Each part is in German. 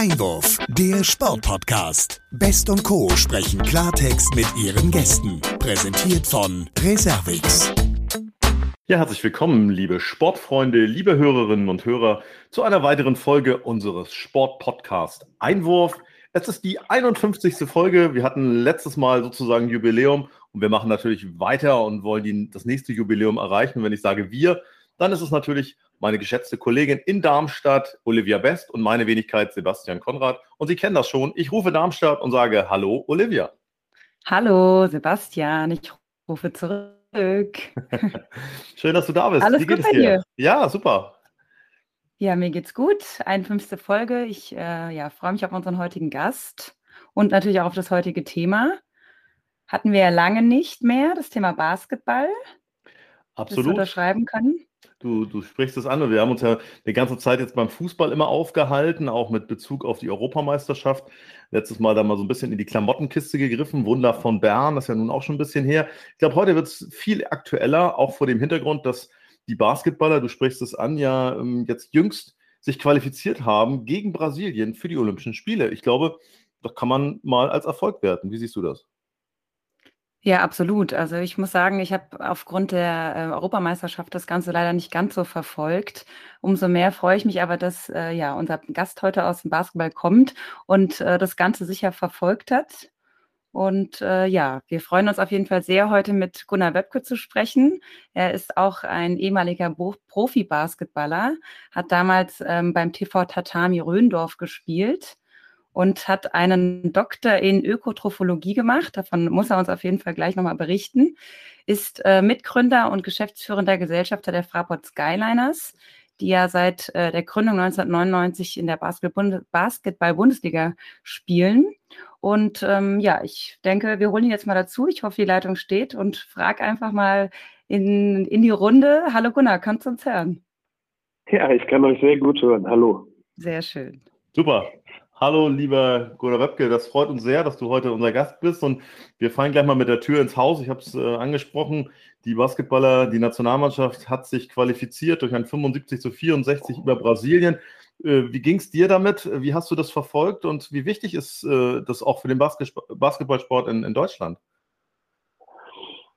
Einwurf, der Sportpodcast. Best und Co. sprechen Klartext mit ihren Gästen. Präsentiert von Reservix. Ja, herzlich willkommen, liebe Sportfreunde, liebe Hörerinnen und Hörer, zu einer weiteren Folge unseres Sportpodcast Einwurf. Es ist die 51. Folge. Wir hatten letztes Mal sozusagen Jubiläum und wir machen natürlich weiter und wollen die, das nächste Jubiläum erreichen. Wenn ich sage wir, dann ist es natürlich meine geschätzte Kollegin in Darmstadt, Olivia Best, und meine Wenigkeit, Sebastian Konrad. Und Sie kennen das schon. Ich rufe Darmstadt und sage Hallo, Olivia. Hallo, Sebastian. Ich rufe zurück. Schön, dass du da bist. Alles Wie geht gut es dir? dir? Ja, super. Ja, mir geht's gut. 51. Folge. Ich äh, ja, freue mich auf unseren heutigen Gast und natürlich auch auf das heutige Thema. Hatten wir ja lange nicht mehr, das Thema Basketball. Absolut. Das wir unterschreiben können. Du, du sprichst es an und wir haben uns ja die ganze Zeit jetzt beim Fußball immer aufgehalten, auch mit Bezug auf die Europameisterschaft. Letztes Mal da mal so ein bisschen in die Klamottenkiste gegriffen. Wunder von Bern, das ist ja nun auch schon ein bisschen her. Ich glaube, heute wird es viel aktueller, auch vor dem Hintergrund, dass die Basketballer, du sprichst es an, ja ähm, jetzt jüngst sich qualifiziert haben gegen Brasilien für die Olympischen Spiele. Ich glaube, das kann man mal als Erfolg werten. Wie siehst du das? Ja, absolut. Also ich muss sagen, ich habe aufgrund der äh, Europameisterschaft das Ganze leider nicht ganz so verfolgt. Umso mehr freue ich mich aber, dass äh, ja unser Gast heute aus dem Basketball kommt und äh, das Ganze sicher verfolgt hat. Und äh, ja, wir freuen uns auf jeden Fall sehr, heute mit Gunnar Webke zu sprechen. Er ist auch ein ehemaliger Profi-Basketballer, hat damals ähm, beim TV Tatami Röndorf gespielt und hat einen Doktor in Ökotrophologie gemacht. Davon muss er uns auf jeden Fall gleich nochmal berichten. Ist äh, Mitgründer und geschäftsführender Gesellschafter der Fraport Skyliners, die ja seit äh, der Gründung 1999 in der Basketball-Bundesliga spielen. Und ähm, ja, ich denke, wir holen ihn jetzt mal dazu. Ich hoffe, die Leitung steht und frage einfach mal in, in die Runde. Hallo Gunnar, kannst du uns hören? Ja, ich kann euch sehr gut hören. Hallo. Sehr schön. Super. Hallo, lieber Gunnar Webke, das freut uns sehr, dass du heute unser Gast bist und wir fallen gleich mal mit der Tür ins Haus. Ich habe es äh, angesprochen, die Basketballer, die Nationalmannschaft hat sich qualifiziert durch ein 75 zu 64 über Brasilien. Äh, wie ging es dir damit? Wie hast du das verfolgt und wie wichtig ist äh, das auch für den Basket Basketballsport in, in Deutschland?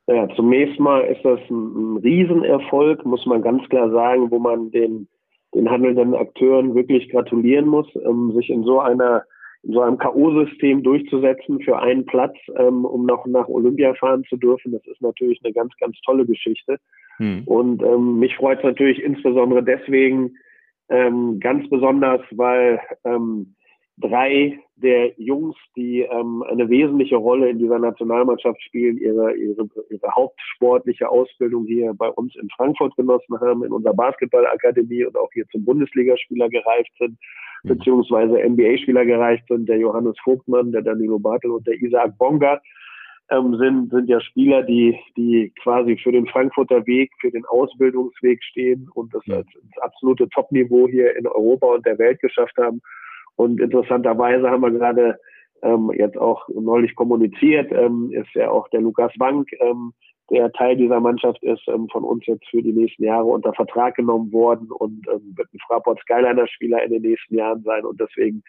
Ja, zunächst mal ist das ein, ein Riesenerfolg, muss man ganz klar sagen, wo man den den handelnden Akteuren wirklich gratulieren muss, ähm, sich in so einer in so einem K.O.-System durchzusetzen für einen Platz, ähm, um noch nach Olympia fahren zu dürfen. Das ist natürlich eine ganz, ganz tolle Geschichte. Hm. Und ähm, mich freut es natürlich insbesondere deswegen ähm, ganz besonders, weil ähm, drei der Jungs, die ähm, eine wesentliche Rolle in dieser Nationalmannschaft spielen, ihre, ihre, ihre hauptsportliche Ausbildung hier bei uns in Frankfurt genossen haben, in unserer Basketballakademie und auch hier zum Bundesligaspieler gereift sind, mhm. beziehungsweise NBA-Spieler gereicht sind, der Johannes Vogtmann, der Danilo Bartel und der Isaac Bonga. Ähm, sind, sind ja Spieler, die, die quasi für den Frankfurter Weg, für den Ausbildungsweg stehen und das als, als absolute Topniveau hier in Europa und der Welt geschafft haben. Und interessanterweise haben wir gerade ähm, jetzt auch neulich kommuniziert, ähm, ist ja auch der Lukas Wank, ähm, der Teil dieser Mannschaft ist, ähm, von uns jetzt für die nächsten Jahre unter Vertrag genommen worden und ähm, wird ein Fraport Skyliner-Spieler in den nächsten Jahren sein. Und deswegen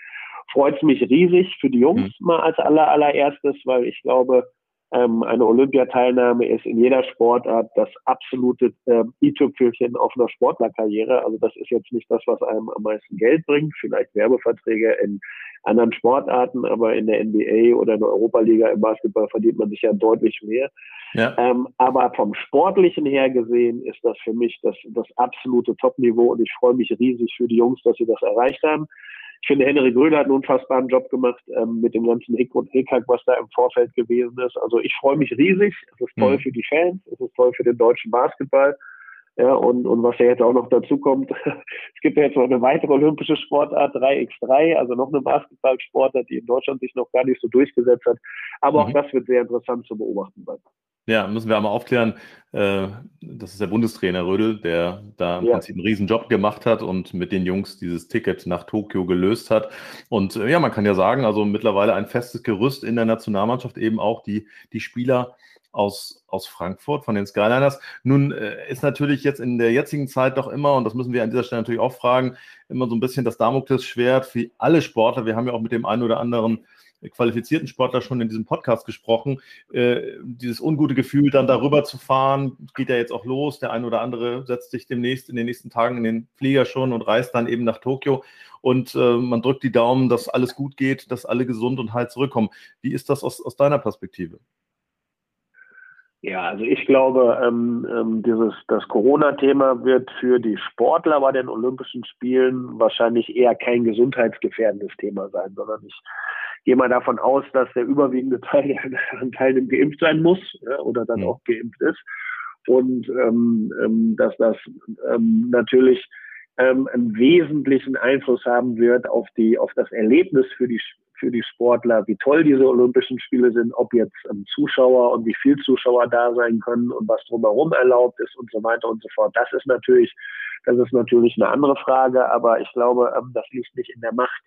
freut es mich riesig für die Jungs mhm. mal als aller, allererstes, weil ich glaube, ähm, eine Olympiateilnahme ist in jeder Sportart das absolute äh, i-Tüpfelchen auf einer Sportlerkarriere. Also das ist jetzt nicht das, was einem am meisten Geld bringt, vielleicht Werbeverträge in anderen Sportarten, aber in der NBA oder in der Europaliga im Basketball verdient man sich ja deutlich mehr. Ja. Ähm, aber vom Sportlichen her gesehen ist das für mich das, das absolute Topniveau und ich freue mich riesig für die Jungs, dass sie das erreicht haben. Ich finde, Henrik Röder hat einen unfassbaren Job gemacht ähm, mit dem ganzen Hick und Hickhack, was da im Vorfeld gewesen ist. Also ich freue mich riesig. Es ist toll mhm. für die Fans, es ist toll für den deutschen Basketball. Ja, und, und was ja jetzt auch noch dazu kommt, es gibt ja jetzt noch eine weitere olympische Sportart, 3x3, also noch eine Basketballsportart, die in Deutschland sich noch gar nicht so durchgesetzt hat. Aber mhm. auch das wird sehr interessant zu beobachten sein. Ja, müssen wir einmal aufklären. Äh, das ist der Bundestrainer Rödel, der da im ja. Prinzip einen riesen Job gemacht hat und mit den Jungs dieses Ticket nach Tokio gelöst hat. Und äh, ja, man kann ja sagen, also mittlerweile ein festes Gerüst in der Nationalmannschaft, eben auch die, die Spieler aus, aus Frankfurt von den Skyliners. Nun äh, ist natürlich jetzt in der jetzigen Zeit doch immer, und das müssen wir an dieser Stelle natürlich auch fragen, immer so ein bisschen das Damoklesschwert für alle Sportler. Wir haben ja auch mit dem einen oder anderen qualifizierten Sportler schon in diesem Podcast gesprochen. Äh, dieses ungute Gefühl, dann darüber zu fahren, geht ja jetzt auch los. Der eine oder andere setzt sich demnächst in den nächsten Tagen in den Flieger schon und reist dann eben nach Tokio. Und äh, man drückt die Daumen, dass alles gut geht, dass alle gesund und heil zurückkommen. Wie ist das aus, aus deiner Perspektive? Ja, also ich glaube, ähm, ähm, dieses das Corona-Thema wird für die Sportler bei den Olympischen Spielen wahrscheinlich eher kein gesundheitsgefährdendes Thema sein, sondern ich gehe mal davon aus, dass der überwiegende Teil der an Teilnehmern geimpft sein muss ja, oder dann mhm. auch geimpft ist und ähm, ähm, dass das ähm, natürlich ähm, einen wesentlichen Einfluss haben wird auf die auf das Erlebnis für die für die Sportler, wie toll diese Olympischen Spiele sind, ob jetzt ähm, Zuschauer und wie viel Zuschauer da sein können und was drumherum erlaubt ist und so weiter und so fort. Das ist natürlich, das ist natürlich eine andere Frage, aber ich glaube, ähm, das liegt nicht in der Macht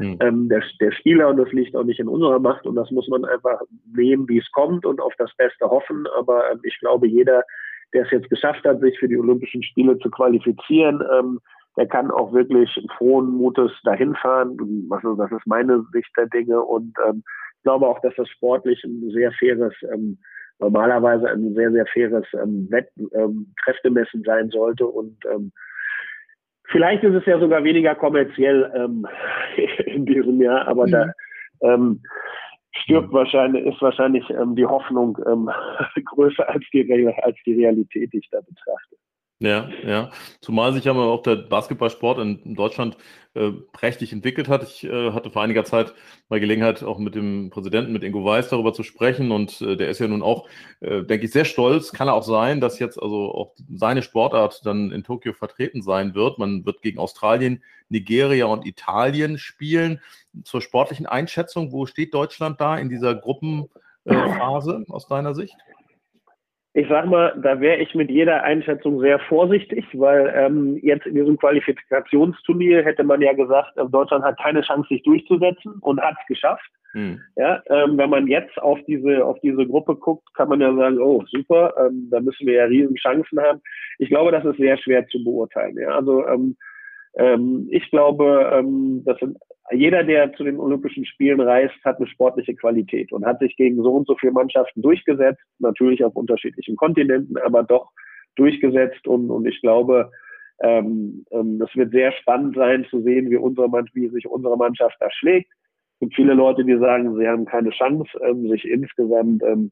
hm. ähm, der, der Spieler und das liegt auch nicht in unserer Macht und das muss man einfach nehmen, wie es kommt und auf das Beste hoffen. Aber ähm, ich glaube, jeder, der es jetzt geschafft hat, sich für die Olympischen Spiele zu qualifizieren, ähm, der kann auch wirklich frohen Mutes dahin fahren. Also das ist meine Sicht der Dinge und ähm, ich glaube auch, dass das sportlich ein sehr faires, ähm, normalerweise ein sehr, sehr faires ähm, Wett, ähm, Kräftemessen sein sollte und ähm, Vielleicht ist es ja sogar weniger kommerziell ähm, in diesem Jahr, aber mhm. da ähm, stirbt wahrscheinlich, ist wahrscheinlich ähm, die Hoffnung ähm, größer als die, als die Realität, die ich da betrachte. Ja, ja. Zumal sich ja auch der Basketballsport in Deutschland äh, prächtig entwickelt hat. Ich äh, hatte vor einiger Zeit mal Gelegenheit, auch mit dem Präsidenten, mit Ingo Weiß, darüber zu sprechen. Und äh, der ist ja nun auch, äh, denke ich, sehr stolz. Kann auch sein, dass jetzt also auch seine Sportart dann in Tokio vertreten sein wird. Man wird gegen Australien, Nigeria und Italien spielen. Zur sportlichen Einschätzung, wo steht Deutschland da in dieser Gruppenphase aus deiner Sicht? Ich sag mal, da wäre ich mit jeder Einschätzung sehr vorsichtig, weil ähm, jetzt in diesem Qualifikationsturnier hätte man ja gesagt, äh, Deutschland hat keine Chance, sich durchzusetzen und hat es geschafft. Hm. Ja, ähm, wenn man jetzt auf diese auf diese Gruppe guckt, kann man ja sagen, oh super, ähm, da müssen wir ja riesen Chancen haben. Ich glaube, das ist sehr schwer zu beurteilen. Ja, also ähm, ähm, ich glaube, ähm, das sind, jeder, der zu den Olympischen Spielen reist, hat eine sportliche Qualität und hat sich gegen so und so viele Mannschaften durchgesetzt, natürlich auf unterschiedlichen Kontinenten, aber doch durchgesetzt und, und ich glaube, ähm, ähm, das wird sehr spannend sein zu sehen, wie, unsere, wie sich unsere Mannschaft da schlägt. Es gibt viele Leute, die sagen, sie haben keine Chance, ähm, sich insgesamt ähm,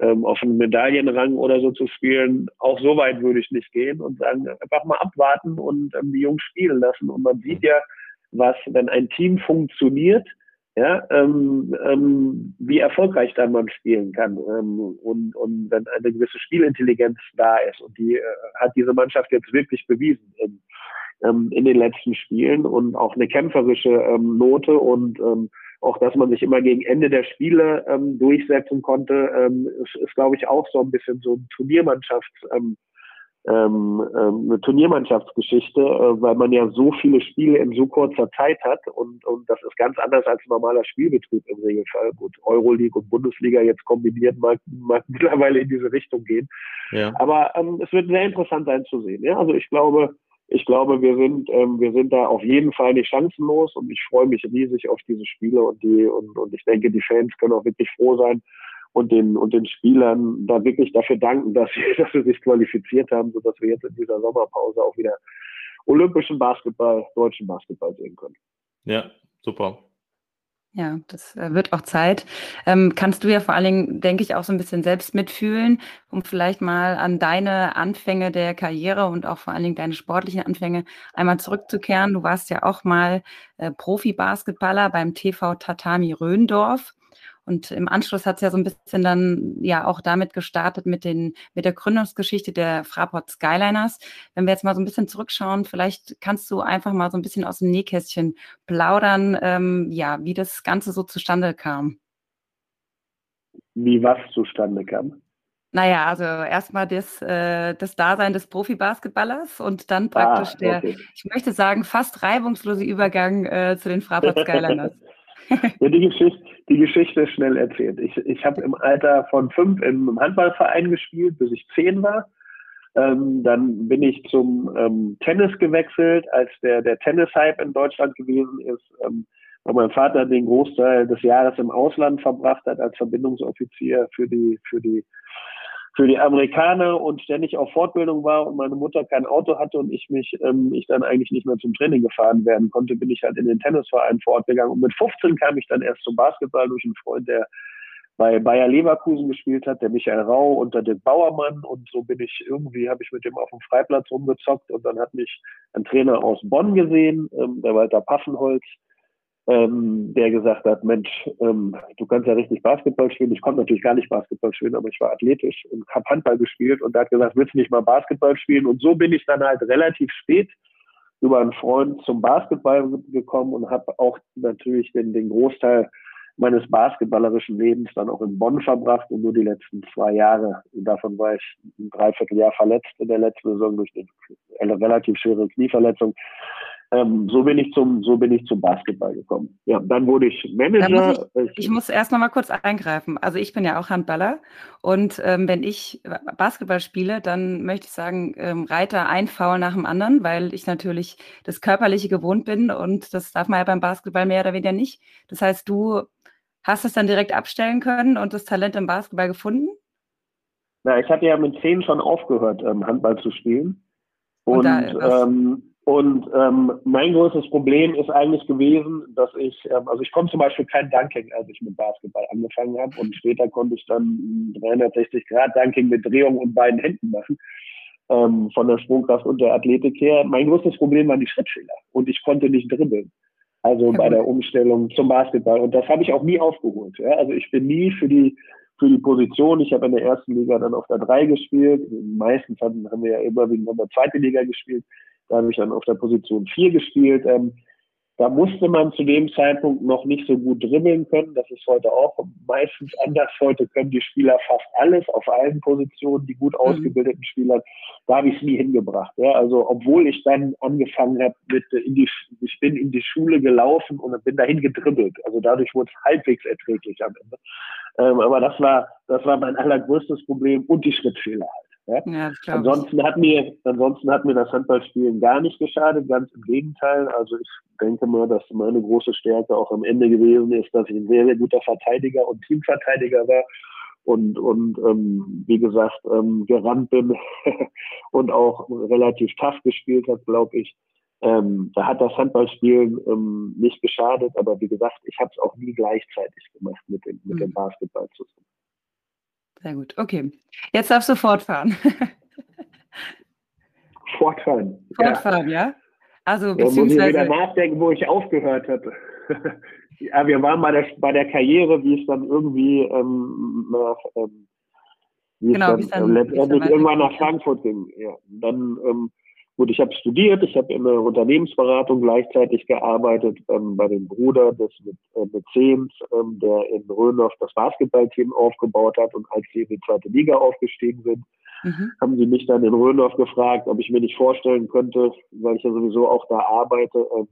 ähm, auf einen Medaillenrang oder so zu spielen. Auch so weit würde ich nicht gehen und sagen, einfach mal abwarten und ähm, die Jungs spielen lassen. Und man sieht ja, was, wenn ein Team funktioniert, ja, ähm, ähm, wie erfolgreich dann man spielen kann ähm, und, und wenn eine gewisse Spielintelligenz da ist und die äh, hat diese Mannschaft jetzt wirklich bewiesen in, ähm, in den letzten Spielen und auch eine kämpferische ähm, Note und ähm, auch, dass man sich immer gegen Ende der Spiele ähm, durchsetzen konnte, ähm, ist, ist glaube ich, auch so ein bisschen so ein Turniermannschafts, ähm, ähm, ähm, eine Turniermannschaftsgeschichte, äh, weil man ja so viele Spiele in so kurzer Zeit hat und, und das ist ganz anders als normaler Spielbetrieb im Regelfall. Gut, Euroleague und Bundesliga jetzt kombiniert mag, mag mittlerweile in diese Richtung gehen. Ja. Aber ähm, es wird sehr interessant sein zu sehen. Ja? Also ich glaube, ich glaube, wir sind, ähm, wir sind da auf jeden Fall nicht chancenlos und ich freue mich riesig auf diese Spiele und die und, und ich denke, die Fans können auch wirklich froh sein und den und den Spielern da wirklich dafür danken, dass sie, dass sie sich qualifiziert haben, sodass wir jetzt in dieser Sommerpause auch wieder olympischen Basketball, deutschen Basketball sehen können. Ja, super. Ja, das äh, wird auch Zeit. Ähm, kannst du ja vor allen Dingen, denke ich, auch so ein bisschen selbst mitfühlen, um vielleicht mal an deine Anfänge der Karriere und auch vor allen Dingen deine sportlichen Anfänge einmal zurückzukehren. Du warst ja auch mal äh, Profi-Basketballer beim TV Tatami Röndorf. Und im Anschluss hat es ja so ein bisschen dann ja auch damit gestartet mit, den, mit der Gründungsgeschichte der Fraport Skyliners. Wenn wir jetzt mal so ein bisschen zurückschauen, vielleicht kannst du einfach mal so ein bisschen aus dem Nähkästchen plaudern, ähm, ja, wie das Ganze so zustande kam. Wie was zustande kam? Naja, also erstmal das, äh, das Dasein des Profi-Basketballers und dann praktisch ah, okay. der, ich möchte sagen, fast reibungslose Übergang äh, zu den Fraport Skyliners. ja, die, Geschichte, die Geschichte schnell erzählt. Ich, ich habe im Alter von fünf im Handballverein gespielt, bis ich zehn war. Ähm, dann bin ich zum ähm, Tennis gewechselt, als der, der Tennis-Hype in Deutschland gewesen ist, ähm, weil mein Vater den Großteil des Jahres im Ausland verbracht hat als Verbindungsoffizier für die, für die für die Amerikaner und ständig auf Fortbildung war und meine Mutter kein Auto hatte und ich mich, ähm, ich dann eigentlich nicht mehr zum Training gefahren werden konnte, bin ich halt in den Tennisverein fortgegangen. Und mit 15 kam ich dann erst zum Basketball durch einen Freund, der bei Bayer Leverkusen gespielt hat, der Michael Rau unter den Bauermann und so bin ich irgendwie, habe ich mit dem auf dem Freiplatz rumgezockt und dann hat mich ein Trainer aus Bonn gesehen, ähm, der Walter Paffenholz, ähm, der gesagt hat, Mensch, ähm, du kannst ja richtig Basketball spielen. Ich konnte natürlich gar nicht Basketball spielen, aber ich war athletisch und habe Handball gespielt und der hat gesagt, willst du nicht mal Basketball spielen? Und so bin ich dann halt relativ spät über einen Freund zum Basketball gekommen und habe auch natürlich den, den Großteil meines basketballerischen Lebens dann auch in Bonn verbracht und nur die letzten zwei Jahre. davon war ich ein Dreivierteljahr verletzt in der letzten Saison durch eine relativ schwere Knieverletzung ähm, so bin ich zum, so bin ich zum Basketball gekommen. Ja, dann wurde ich Manager. Muss ich, ich, muss erst noch mal kurz eingreifen. Also ich bin ja auch Handballer und ähm, wenn ich Basketball spiele, dann möchte ich sagen, ähm, Reiter ein Foul nach dem anderen, weil ich natürlich das Körperliche gewohnt bin und das darf man ja beim Basketball mehr oder weniger nicht. Das heißt, du hast es dann direkt abstellen können und das Talent im Basketball gefunden? Na, ich hatte ja mit zehn schon aufgehört, ähm, Handball zu spielen. Und, und da, und ähm, mein größtes Problem ist eigentlich gewesen, dass ich, ähm, also ich konnte zum Beispiel kein Dunking, als ich mit Basketball angefangen habe. Und später konnte ich dann 360 Grad Dunking mit Drehung und beiden Händen machen, ähm, von der Sprungkraft und der Athletik her. Mein größtes Problem waren die Schrittfehler und ich konnte nicht dribbeln. Also bei der Umstellung zum Basketball. Und das habe ich auch nie aufgeholt. Ja? Also ich bin nie für die für die Position. Ich habe in der ersten Liga dann auf der 3 gespielt. Meistens haben, haben wir ja überwiegend in der zweiten Liga gespielt. Da habe ich dann auf der Position 4 gespielt. Ähm, da musste man zu dem Zeitpunkt noch nicht so gut dribbeln können. Das ist heute auch meistens anders. Heute können die Spieler fast alles auf allen Positionen, die gut mhm. ausgebildeten Spieler. Da habe ich es nie hingebracht. Ja. Also obwohl ich dann angefangen habe mit in die, ich bin in die Schule gelaufen und bin dahin gedribbelt. Also dadurch wurde es halbwegs erträglich am Ende. Ähm, aber das war, das war mein allergrößtes Problem und die Schrittfehler halt. Ja? Ja, ansonsten, hat mir, ansonsten hat mir das Handballspielen gar nicht geschadet, ganz im Gegenteil. Also ich denke mal, dass meine große Stärke auch am Ende gewesen ist, dass ich ein sehr, sehr guter Verteidiger und Teamverteidiger war und, und ähm, wie gesagt, ähm, gerannt bin und auch relativ tough gespielt habe, glaube ich. Ähm, da hat das Handballspielen ähm, nicht geschadet, aber wie gesagt, ich habe es auch nie gleichzeitig gemacht mit dem, mit dem mhm. Basketball zusammen. Sehr gut, okay. Jetzt darfst du fortfahren. fortfahren. Fortfahren, ja. ja? Also, beziehungsweise. muss ich wieder nachdenken, wo ich aufgehört hatte. ja, wir waren bei der, bei der Karriere, wie es dann irgendwie ähm, nach, ähm, wie genau, es dann, dann letztendlich irgendwann nach Frankfurt ging. Ja, dann ähm, Gut, ich habe studiert, ich habe in der Unternehmensberatung gleichzeitig gearbeitet ähm, bei dem Bruder des äh, Mäzens, ähm, der in Röndorf das Basketballteam aufgebaut hat und als sie in die zweite Liga aufgestiegen sind, mhm. haben sie mich dann in Röndorf gefragt, ob ich mir nicht vorstellen könnte, weil ich ja sowieso auch da arbeite, ähm,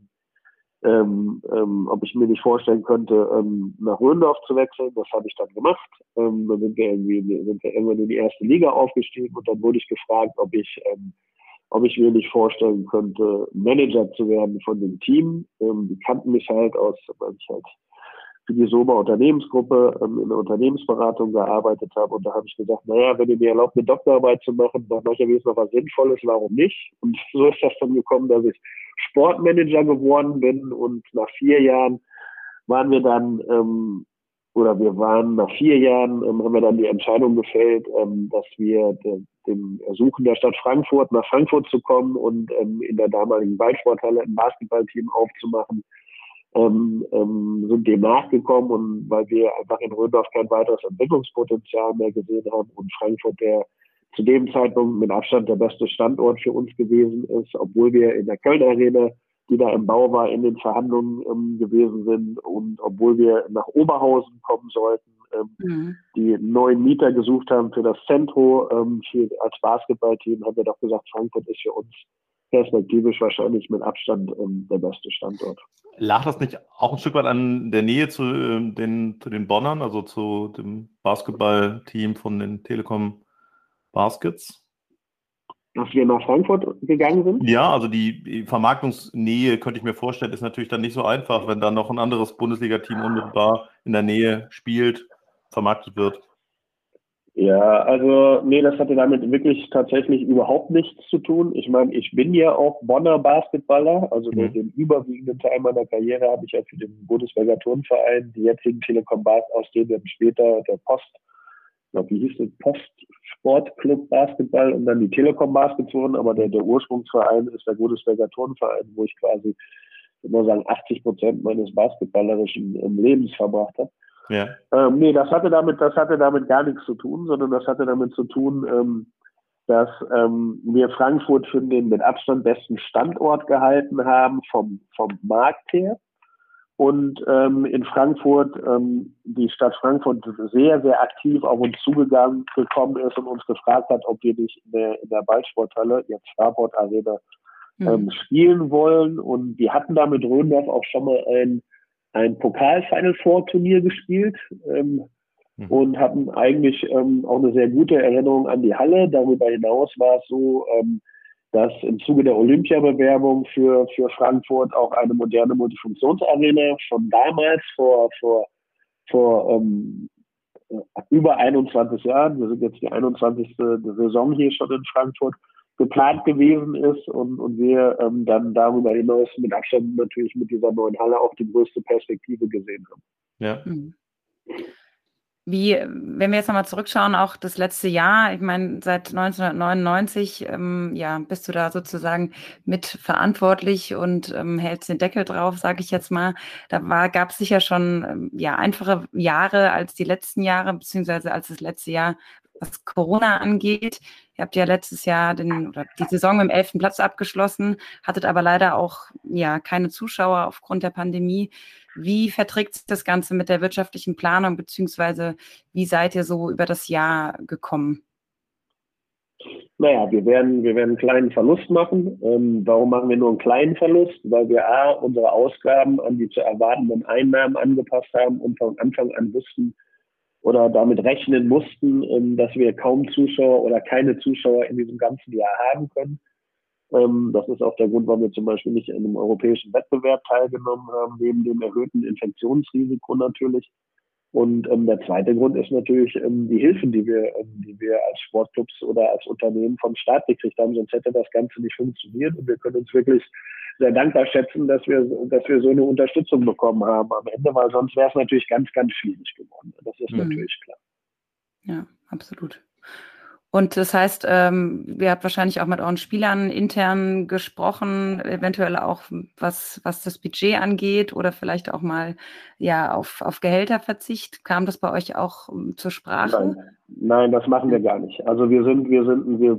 ähm, ähm, ob ich mir nicht vorstellen könnte, ähm, nach Röndorf zu wechseln. Das habe ich dann gemacht. Dann sind wir, irgendwie, sind wir irgendwann in die erste Liga aufgestiegen und dann wurde ich gefragt, ob ich ob ich mir nicht vorstellen könnte, Manager zu werden von dem Team. Ähm, die kannten mich halt aus, weil ich halt für die Soma Unternehmensgruppe ähm, in der Unternehmensberatung gearbeitet habe. Und da habe ich gesagt, naja, wenn ihr mir erlaubt, eine Doktorarbeit zu machen, dann mache ich ja wenigstens noch was Sinnvolles, warum nicht? Und so ist das dann gekommen, dass ich Sportmanager geworden bin und nach vier Jahren waren wir dann ähm, oder wir waren nach vier Jahren, ähm, haben wir dann die Entscheidung gefällt, ähm, dass wir dem Ersuchen der Stadt Frankfurt nach Frankfurt zu kommen und ähm, in der damaligen Ballsporthalle ein Basketballteam aufzumachen, ähm, ähm, sind dem nachgekommen und weil wir einfach in Röndorf kein weiteres Entwicklungspotenzial mehr gesehen haben und Frankfurt der zu dem Zeitpunkt mit Abstand der beste Standort für uns gewesen ist, obwohl wir in der Köln Arena die da im Bau war, in den Verhandlungen ähm, gewesen sind. Und obwohl wir nach Oberhausen kommen sollten, ähm, mhm. die neuen Mieter gesucht haben für das Zentro, ähm, für, als Basketballteam, haben wir doch gesagt, Frankfurt ist für uns perspektivisch wahrscheinlich mit Abstand ähm, der beste Standort. Lag das nicht auch ein Stück weit an der Nähe zu, ähm, den, zu den Bonnern, also zu dem Basketballteam von den Telekom Baskets? Dass wir nach Frankfurt gegangen sind? Ja, also die Vermarktungsnähe, könnte ich mir vorstellen, ist natürlich dann nicht so einfach, wenn dann noch ein anderes Bundesliga-Team unmittelbar in der Nähe spielt, vermarktet wird. Ja, also nee, das hatte damit wirklich tatsächlich überhaupt nichts zu tun. Ich meine, ich bin ja auch Bonner Basketballer, also mhm. den überwiegenden Teil meiner Karriere habe ich ja für den Bundesberger Turnverein, die jetzigen Telekom Bas, aus dem dann später der Post, ich glaube, wie hieß es, Post Sportclub Basketball und dann die Telekom Baskets wurden, aber der, der Ursprungsverein ist der Bundesberger Turnverein, wo ich quasi, ich würde mal sagen, 80 Prozent meines basketballerischen ähm, Lebens verbracht habe. Ja. Ähm, nee, das hatte damit, das hatte damit gar nichts zu tun, sondern das hatte damit zu tun, ähm, dass ähm, wir Frankfurt für den mit Abstand besten Standort gehalten haben vom, vom Markt her. Und ähm, in Frankfurt ähm, die Stadt Frankfurt sehr, sehr aktiv auf uns zugegangen gekommen ist und uns gefragt hat, ob wir nicht in der, in der Ballsporthalle, jetzt Fraport Arena, mhm. ähm, spielen wollen. Und wir hatten da mit Röndorf auch schon mal ein ein Pokal-Final Four Turnier gespielt ähm, mhm. und hatten eigentlich ähm, auch eine sehr gute Erinnerung an die Halle. Darüber hinaus war es so, ähm, dass im Zuge der Olympiabewerbung für, für Frankfurt auch eine moderne Multifunktionsarena schon damals vor, vor, vor ähm, über 21 Jahren, wir sind jetzt die 21. Saison hier schon in Frankfurt, geplant gewesen ist und, und wir ähm, dann darüber hinaus mit Abstand natürlich mit dieser neuen Halle auch die größte Perspektive gesehen haben. Ja. Mhm. Wie, wenn wir jetzt nochmal zurückschauen, auch das letzte Jahr, ich meine, seit 1999, ähm, ja, bist du da sozusagen mit verantwortlich und ähm, hältst den Deckel drauf, sage ich jetzt mal. Da gab es sicher schon ähm, ja einfache Jahre als die letzten Jahre, beziehungsweise als das letzte Jahr was Corona angeht. Ihr habt ja letztes Jahr den, oder die Saison mit dem elften Platz abgeschlossen, hattet aber leider auch ja keine Zuschauer aufgrund der Pandemie. Wie verträgt sich das Ganze mit der wirtschaftlichen Planung, beziehungsweise wie seid ihr so über das Jahr gekommen? Naja, wir werden, wir werden einen kleinen Verlust machen. Ähm, warum machen wir nur einen kleinen Verlust? Weil wir A, unsere Ausgaben an die zu erwartenden Einnahmen angepasst haben und von Anfang an wussten, oder damit rechnen mussten, ähm, dass wir kaum Zuschauer oder keine Zuschauer in diesem ganzen Jahr haben können. Ähm, das ist auch der Grund, warum wir zum Beispiel nicht in einem europäischen Wettbewerb teilgenommen haben, neben dem erhöhten Infektionsrisiko natürlich. Und ähm, der zweite Grund ist natürlich die Hilfen, die wir, die wir als Sportclubs oder als Unternehmen vom Staat gekriegt haben. Sonst hätte das Ganze nicht funktioniert. Und wir können uns wirklich sehr dankbar schätzen, dass wir, dass wir so eine Unterstützung bekommen haben am Ende, weil sonst wäre es natürlich ganz, ganz schwierig geworden. Das ist mhm. natürlich klar. Ja, absolut. Und das heißt, ähm, ihr habt wahrscheinlich auch mit euren Spielern intern gesprochen, eventuell auch was, was das Budget angeht oder vielleicht auch mal ja auf, auf Gehälterverzicht. Kam das bei euch auch um, zur Sprache? Nein, nein, das machen wir gar nicht. Also wir sind, wir sind, wir,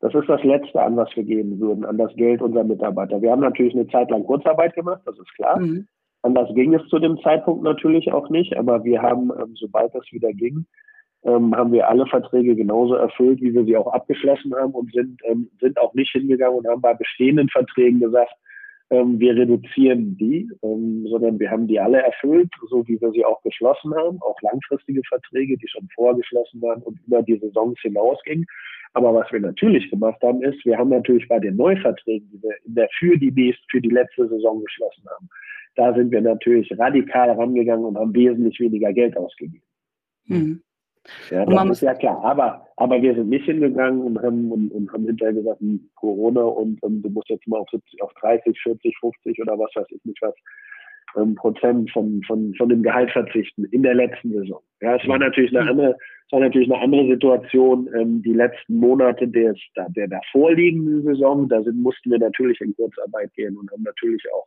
das ist das Letzte, an was wir geben würden, an das Geld unserer Mitarbeiter. Wir haben natürlich eine Zeit lang Kurzarbeit gemacht, das ist klar. Mhm. Anders ging es zu dem Zeitpunkt natürlich auch nicht, aber wir haben, ähm, sobald das wieder ging, ähm, haben wir alle Verträge genauso erfüllt, wie wir sie auch abgeschlossen haben und sind, ähm, sind auch nicht hingegangen und haben bei bestehenden Verträgen gesagt, wir reduzieren die, sondern wir haben die alle erfüllt, so wie wir sie auch geschlossen haben, auch langfristige Verträge, die schon vorgeschlossen waren und über die Saisons hinausgingen. Aber was wir natürlich gemacht haben, ist, wir haben natürlich bei den Neuverträgen, die wir in der, für die nächste, für die letzte Saison geschlossen haben, da sind wir natürlich radikal rangegangen und haben wesentlich weniger Geld ausgegeben. Mhm. Ja, das ist ja klar. Aber, aber wir sind nicht hingegangen und haben, und, und haben hinterher gesagt, hm, Corona und, und, du musst jetzt mal auf, 70, auf 30, 40, 50 oder was weiß ich nicht was ähm, Prozent von, von, von dem Gehalt verzichten in der letzten Saison. Ja, es war natürlich eine andere, es war natürlich eine andere Situation. Ähm, die letzten Monate der, der davorliegenden Saison, da sind, mussten wir natürlich in Kurzarbeit gehen und haben natürlich auch,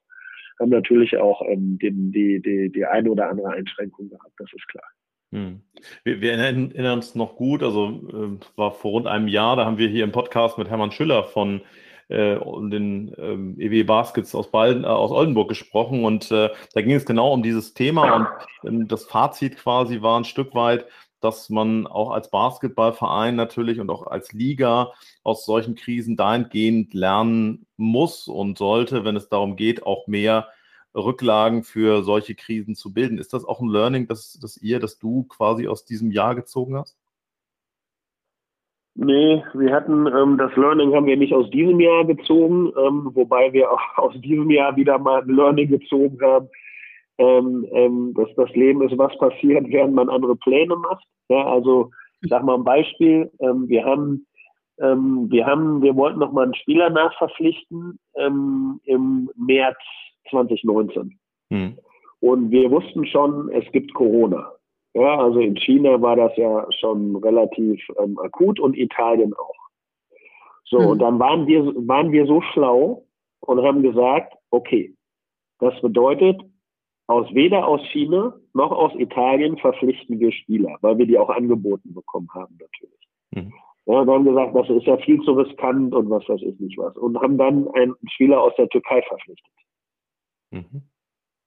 haben natürlich auch ähm, den, die, die, die eine oder andere Einschränkung gehabt, das ist klar. Hm. Wir, wir, erinnern uns noch gut, also äh, war vor rund einem Jahr, da haben wir hier im Podcast mit Hermann Schüller von äh, den ähm, EW Baskets aus, Balden, äh, aus Oldenburg gesprochen und äh, da ging es genau um dieses Thema und ähm, das Fazit quasi war ein Stück weit, dass man auch als Basketballverein natürlich und auch als Liga aus solchen Krisen dahingehend lernen muss und sollte, wenn es darum geht, auch mehr Rücklagen für solche Krisen zu bilden. Ist das auch ein Learning, das, das ihr, das du quasi aus diesem Jahr gezogen hast? Nee, wir hatten ähm, das Learning haben wir nicht aus diesem Jahr gezogen, ähm, wobei wir auch aus diesem Jahr wieder mal ein Learning gezogen haben, ähm, ähm, dass das Leben ist, was passiert, während man andere Pläne macht. Ja, also ich sag mal ein Beispiel, ähm, wir haben ähm, wir haben, wir wollten noch mal einen Spieler nachverpflichten im März 2019. Hm. Und wir wussten schon, es gibt Corona. Ja, also in China war das ja schon relativ ähm, akut und Italien auch. So, hm. und dann waren wir, waren wir so schlau und haben gesagt, okay, das bedeutet, aus weder aus China noch aus Italien verpflichten wir Spieler, weil wir die auch angeboten bekommen haben natürlich. Hm. Ja, und haben gesagt, das ist ja viel zu riskant und was weiß ich nicht was. Und haben dann einen Spieler aus der Türkei verpflichtet. Mhm.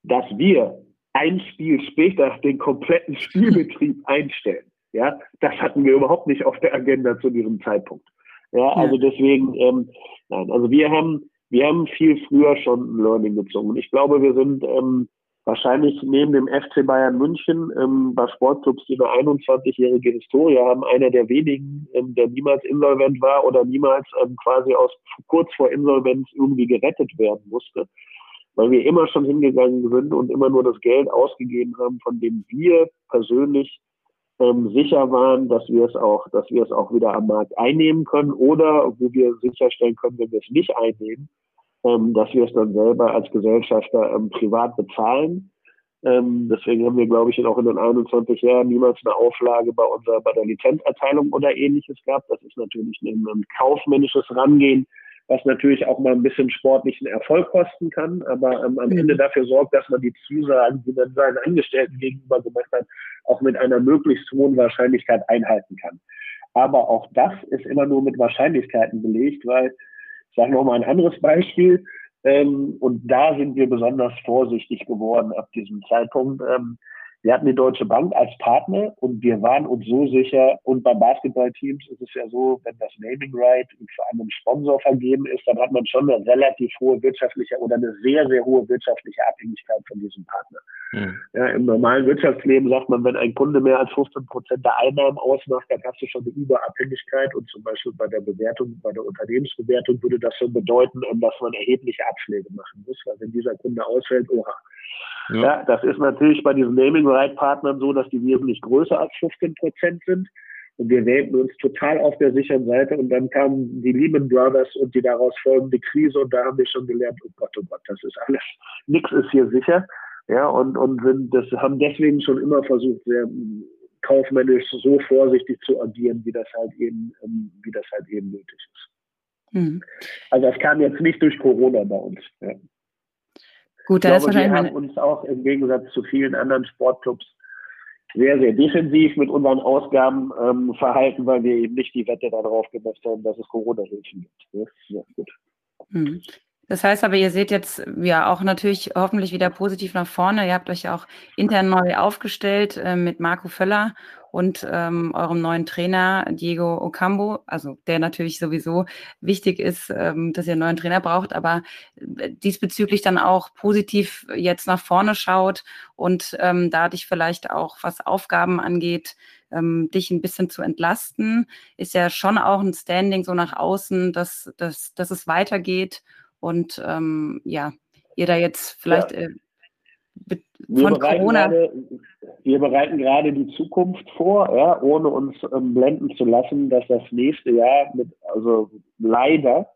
Dass wir ein Spiel später den kompletten Spielbetrieb einstellen. Ja, das hatten wir überhaupt nicht auf der Agenda zu diesem Zeitpunkt. Ja, also deswegen, ähm, nein, also wir haben, wir haben viel früher schon ein Learning gezogen. Und ich glaube, wir sind ähm, wahrscheinlich neben dem FC Bayern München ähm, bei Sportclubs, die eine 21-jährige Historie haben, einer der wenigen, ähm, der niemals insolvent war oder niemals ähm, quasi aus kurz vor Insolvenz irgendwie gerettet werden musste weil wir immer schon hingegangen sind und immer nur das Geld ausgegeben haben, von dem wir persönlich ähm, sicher waren, dass wir es auch, dass wir es auch wieder am Markt einnehmen können oder wo wir sicherstellen können, wenn wir es nicht einnehmen, ähm, dass wir es dann selber als Gesellschafter ähm, privat bezahlen. Ähm, deswegen haben wir, glaube ich, auch in den 21 Jahren niemals eine Auflage bei unserer, bei der Lizenzerteilung oder ähnliches gehabt. Das ist natürlich ein, ein kaufmännisches Rangehen, was natürlich auch mal ein bisschen sportlichen Erfolg kosten kann, aber ähm, am Ende dafür sorgt, dass man die Zusagen, die man seinen Angestellten gegenüber gemacht hat, auch mit einer möglichst hohen Wahrscheinlichkeit einhalten kann. Aber auch das ist immer nur mit Wahrscheinlichkeiten belegt, weil, ich sage nochmal ein anderes Beispiel, ähm, und da sind wir besonders vorsichtig geworden ab diesem Zeitpunkt. Ähm, wir hatten die Deutsche Bank als Partner und wir waren uns so sicher, und bei Basketballteams ist es ja so, wenn das Naming Right für einen Sponsor vergeben ist, dann hat man schon eine relativ hohe wirtschaftliche oder eine sehr, sehr hohe wirtschaftliche Abhängigkeit von diesem Partner. Mhm. Ja, Im normalen Wirtschaftsleben sagt man, wenn ein Kunde mehr als 15 Prozent der Einnahmen ausmacht, dann hast du schon eine Überabhängigkeit und zum Beispiel bei der Bewertung, bei der Unternehmensbewertung würde das schon bedeuten, dass man erhebliche Abschläge machen muss, weil wenn dieser Kunde ausfällt, oha, ja. ja. das ist natürlich bei diesen Naming-Right-Partnern so, dass die wesentlich größer als 15 Prozent sind. Und wir wählten uns total auf der sicheren Seite. Und dann kamen die Lehman Brothers und die daraus folgende Krise. Und da haben wir schon gelernt, oh Gott, oh Gott, das ist alles, nichts ist hier sicher. Ja, und, und sind, das haben deswegen schon immer versucht, sehr kaufmännisch so vorsichtig zu agieren, wie das halt eben, ähm, wie das halt eben nötig ist. Mhm. Also das kam jetzt nicht durch Corona bei uns. Ja. Gut, da ist wahrscheinlich. Wir haben uns auch im Gegensatz zu vielen anderen Sportclubs sehr, sehr defensiv mit unseren Ausgaben ähm, verhalten, weil wir eben nicht die Wette darauf gemacht haben, dass es Corona-Hilfen gibt. Ne? Ja, gut. Mhm. Das heißt aber, ihr seht jetzt ja auch natürlich hoffentlich wieder positiv nach vorne. Ihr habt euch ja auch intern neu aufgestellt äh, mit Marco Völler und ähm, eurem neuen Trainer Diego Ocambo, also der natürlich sowieso wichtig ist, ähm, dass ihr einen neuen Trainer braucht, aber äh, diesbezüglich dann auch positiv jetzt nach vorne schaut und ähm, da dich vielleicht auch, was Aufgaben angeht, ähm, dich ein bisschen zu entlasten, ist ja schon auch ein Standing so nach außen, dass, dass, dass es weitergeht und ähm, ja, ihr da jetzt vielleicht ja. Äh, von Corona. Grade, wir bereiten gerade die Zukunft vor, ja, ohne uns ähm, blenden zu lassen, dass das nächste Jahr mit, also leider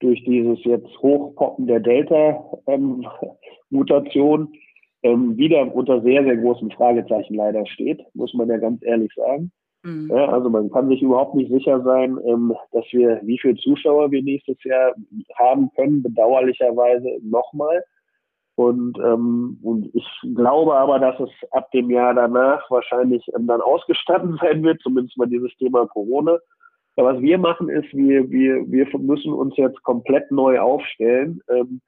durch dieses jetzt Hochpoppen der Delta-Mutation ähm, ähm, wieder unter sehr, sehr großen Fragezeichen leider steht, muss man ja ganz ehrlich sagen. Mhm. Ja, also man kann sich überhaupt nicht sicher sein, ähm, dass wir, wie viele Zuschauer wir nächstes Jahr haben können, bedauerlicherweise nochmal. Und, ähm, und ich glaube aber, dass es ab dem Jahr danach wahrscheinlich ähm, dann ausgestanden sein wird, zumindest mal dieses Thema Corona. Ja, was wir machen ist, wir, wir, wir müssen uns jetzt komplett neu aufstellen. Ähm,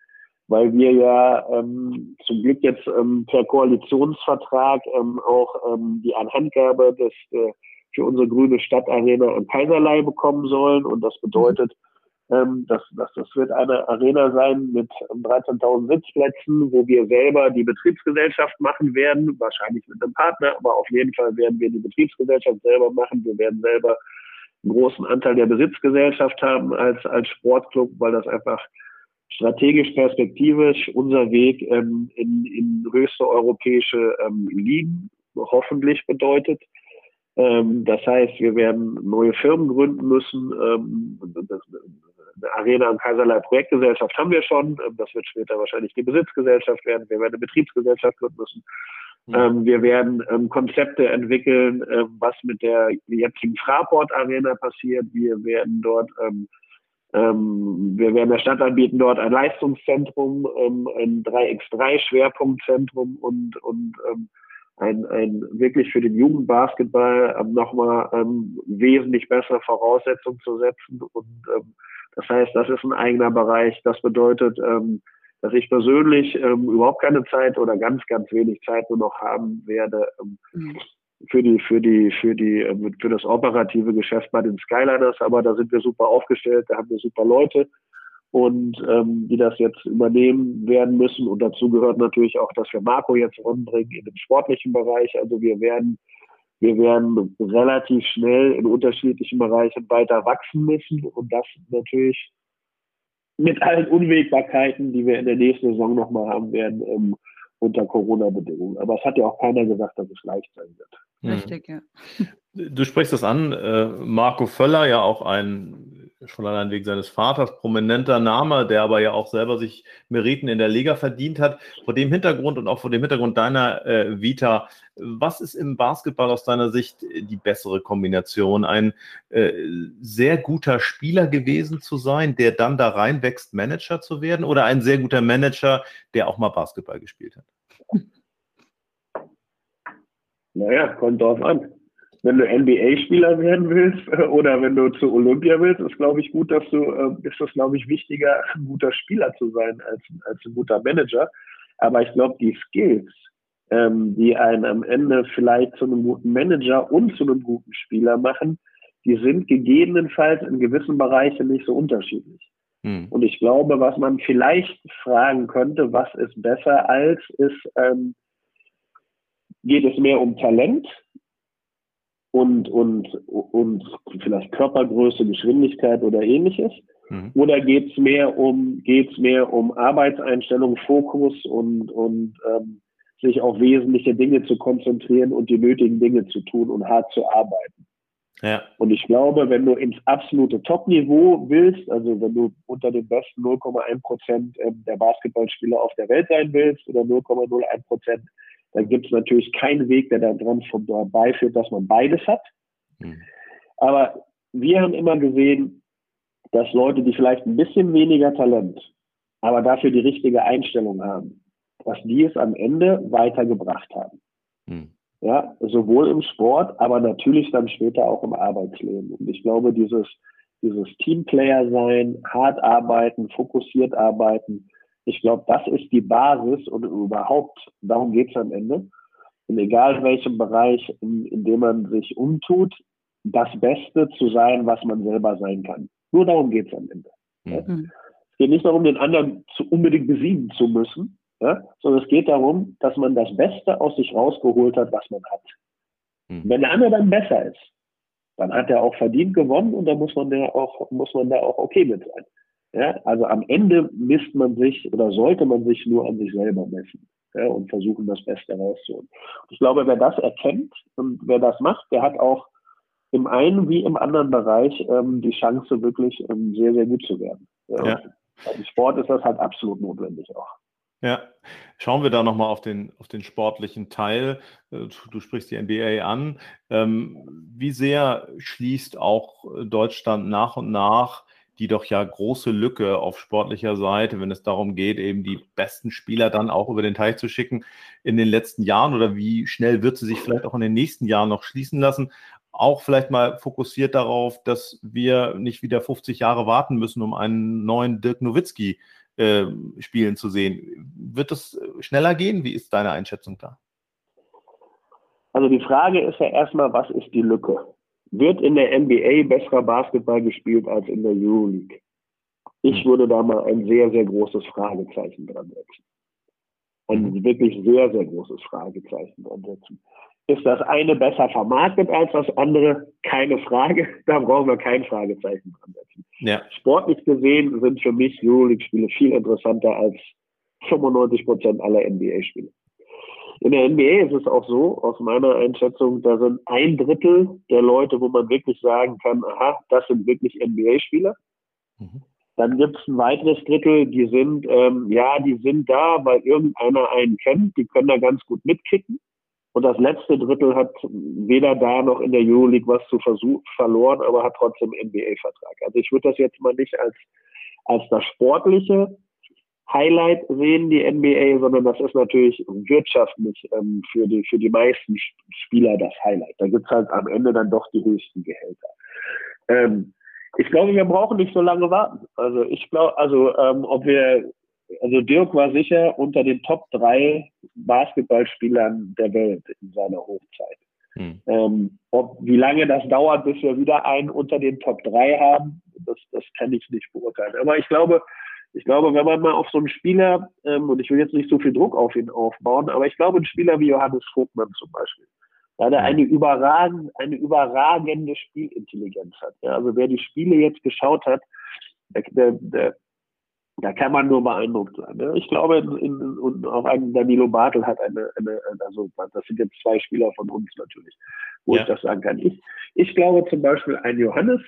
weil wir ja ähm, zum Glück jetzt ähm, per Koalitionsvertrag ähm, auch ähm, die Anhandgabe des, äh, für unsere grüne Stadtarena in Kaiserlei bekommen sollen. Und das bedeutet, ähm, dass, dass das wird eine Arena sein mit 13.000 Sitzplätzen, wo wir selber die Betriebsgesellschaft machen werden, wahrscheinlich mit einem Partner, aber auf jeden Fall werden wir die Betriebsgesellschaft selber machen. Wir werden selber einen großen Anteil der Besitzgesellschaft haben als, als Sportclub, weil das einfach strategisch perspektivisch unser Weg ähm, in, in höchste europäische ähm, Ligen hoffentlich bedeutet. Ähm, das heißt, wir werden neue Firmen gründen müssen. Ähm, eine Arena und Kaiserlei Projektgesellschaft haben wir schon. Ähm, das wird später wahrscheinlich die Besitzgesellschaft werden. Wir werden eine Betriebsgesellschaft gründen müssen. Mhm. wir werden ähm, Konzepte entwickeln, äh, was mit der jetzigen Fraport Arena passiert. Wir werden dort ähm, ähm, wir werden der Stadt anbieten dort ein Leistungszentrum, ähm, ein 3x3-Schwerpunktzentrum und, und ähm, ein, ein wirklich für den Jugendbasketball ähm, nochmal ähm, wesentlich bessere Voraussetzungen zu setzen. Und ähm, das heißt, das ist ein eigener Bereich. Das bedeutet, ähm, dass ich persönlich ähm, überhaupt keine Zeit oder ganz, ganz wenig Zeit nur noch haben werde, ähm, mhm für die, für die, für die, äh, für das operative Geschäft bei den Skyliners, aber da sind wir super aufgestellt, da haben wir super Leute und ähm, die das jetzt übernehmen werden müssen. Und dazu gehört natürlich auch, dass wir Marco jetzt ranbringen in dem sportlichen Bereich. Also wir werden, wir werden relativ schnell in unterschiedlichen Bereichen weiter wachsen müssen und das natürlich mit allen Unwägbarkeiten, die wir in der nächsten Saison nochmal haben werden, ähm, unter Corona-Bedingungen. Aber es hat ja auch keiner gesagt, dass es leicht sein wird. Mhm. Richtig, ja. Du sprichst das an, äh, Marco Völler, ja auch ein, schon allein wegen seines Vaters, prominenter Name, der aber ja auch selber sich Meriten in der Liga verdient hat. Vor dem Hintergrund und auch vor dem Hintergrund deiner äh, Vita, was ist im Basketball aus deiner Sicht die bessere Kombination? Ein äh, sehr guter Spieler gewesen zu sein, der dann da reinwächst, Manager zu werden, oder ein sehr guter Manager, der auch mal Basketball gespielt hat? Naja, kommt drauf an. Wenn du NBA-Spieler werden willst äh, oder wenn du zu Olympia willst, ist glaube ich gut, dass du, äh, ist das glaube ich wichtiger, ein guter Spieler zu sein als, als ein guter Manager. Aber ich glaube, die Skills, ähm, die einen am Ende vielleicht zu einem guten Manager und zu einem guten Spieler machen, die sind gegebenenfalls in gewissen Bereichen nicht so unterschiedlich. Hm. Und ich glaube, was man vielleicht fragen könnte, was ist besser als, ist, ähm, geht es mehr um Talent und, und, und vielleicht Körpergröße, Geschwindigkeit oder ähnliches? Mhm. Oder geht es mehr um geht's mehr um Arbeitseinstellung, Fokus und, und ähm, sich auf wesentliche Dinge zu konzentrieren und die nötigen Dinge zu tun und hart zu arbeiten? Ja. Und ich glaube, wenn du ins absolute Top-Niveau willst, also wenn du unter den besten 0,1 Prozent ähm, der Basketballspieler auf der Welt sein willst oder 0,01 Prozent da gibt es natürlich keinen Weg, der da dran vorbeiführt, dass man beides hat. Mhm. Aber wir haben immer gesehen, dass Leute, die vielleicht ein bisschen weniger Talent, aber dafür die richtige Einstellung haben, dass die es am Ende weitergebracht haben. Mhm. Ja, sowohl im Sport, aber natürlich dann später auch im Arbeitsleben. Und ich glaube, dieses, dieses Teamplayer sein, hart arbeiten, fokussiert arbeiten, ich glaube, das ist die Basis und überhaupt, darum geht es am Ende. In egal welchem Bereich, in, in dem man sich umtut, das Beste zu sein, was man selber sein kann. Nur darum geht es am Ende. Ja? Mhm. Es geht nicht darum, den anderen zu, unbedingt besiegen zu müssen, ja? sondern es geht darum, dass man das Beste aus sich rausgeholt hat, was man hat. Mhm. Wenn der andere dann besser ist, dann hat er auch verdient gewonnen und dann muss man da auch, muss man da auch okay mit sein. Ja, also am Ende misst man sich oder sollte man sich nur an sich selber messen ja, und versuchen, das Beste rauszuholen. Ich glaube, wer das erkennt und wer das macht, der hat auch im einen wie im anderen Bereich ähm, die Chance, wirklich ähm, sehr, sehr gut zu werden. Ja. ja. Im Sport ist das halt absolut notwendig auch. Ja, schauen wir da nochmal auf den, auf den sportlichen Teil. Äh, du sprichst die NBA an. Ähm, wie sehr schließt auch Deutschland nach und nach die doch ja große Lücke auf sportlicher Seite, wenn es darum geht, eben die besten Spieler dann auch über den Teich zu schicken in den letzten Jahren oder wie schnell wird sie sich vielleicht auch in den nächsten Jahren noch schließen lassen? Auch vielleicht mal fokussiert darauf, dass wir nicht wieder 50 Jahre warten müssen, um einen neuen Dirk Nowitzki äh, spielen zu sehen. Wird es schneller gehen? Wie ist deine Einschätzung da? Also die Frage ist ja erstmal, was ist die Lücke? Wird in der NBA besserer Basketball gespielt als in der Euroleague? Ich hm. würde da mal ein sehr, sehr großes Fragezeichen dran setzen. Ein hm. wirklich sehr, sehr großes Fragezeichen dran setzen. Ist das eine besser vermarktet als das andere? Keine Frage. Da brauchen wir kein Fragezeichen dran setzen. Ja. Sportlich gesehen sind für mich Euroleague-Spiele viel interessanter als 95 Prozent aller NBA-Spiele. In der NBA ist es auch so, aus meiner Einschätzung, da sind ein Drittel der Leute, wo man wirklich sagen kann, aha, das sind wirklich NBA-Spieler. Mhm. Dann gibt es ein weiteres Drittel, die sind, ähm, ja, die sind da, weil irgendeiner einen kennt, die können da ganz gut mitkicken. Und das letzte Drittel hat weder da noch in der Euroleague was zu versuchen, verloren, aber hat trotzdem NBA-Vertrag. Also ich würde das jetzt mal nicht als, als das sportliche Highlight sehen, die NBA, sondern das ist natürlich wirtschaftlich ähm, für, die, für die meisten Spieler das Highlight. Da gibt's halt am Ende dann doch die höchsten Gehälter. Ähm, ich glaube, wir brauchen nicht so lange warten. Also ich glaube, also ähm, ob wir also Dirk war sicher unter den Top drei Basketballspielern der Welt in seiner Hochzeit. Hm. Ähm, ob, wie lange das dauert, bis wir wieder einen unter den Top drei haben, das, das kann ich nicht beurteilen. Aber ich glaube, ich glaube, wenn man mal auf so einen Spieler, ähm, und ich will jetzt nicht so viel Druck auf ihn aufbauen, aber ich glaube, ein Spieler wie Johannes Vogtmann zum Beispiel, da der eine überragende, eine überragende Spielintelligenz hat. Ja, also wer die Spiele jetzt geschaut hat, der, der da kann man nur beeindruckt sein. Ne? Ich glaube, in, in, und auch ein Danilo Bartel hat eine, eine, also das sind jetzt zwei Spieler von uns natürlich, wo ja. ich das sagen kann. Ich, ich glaube zum Beispiel, ein Johannes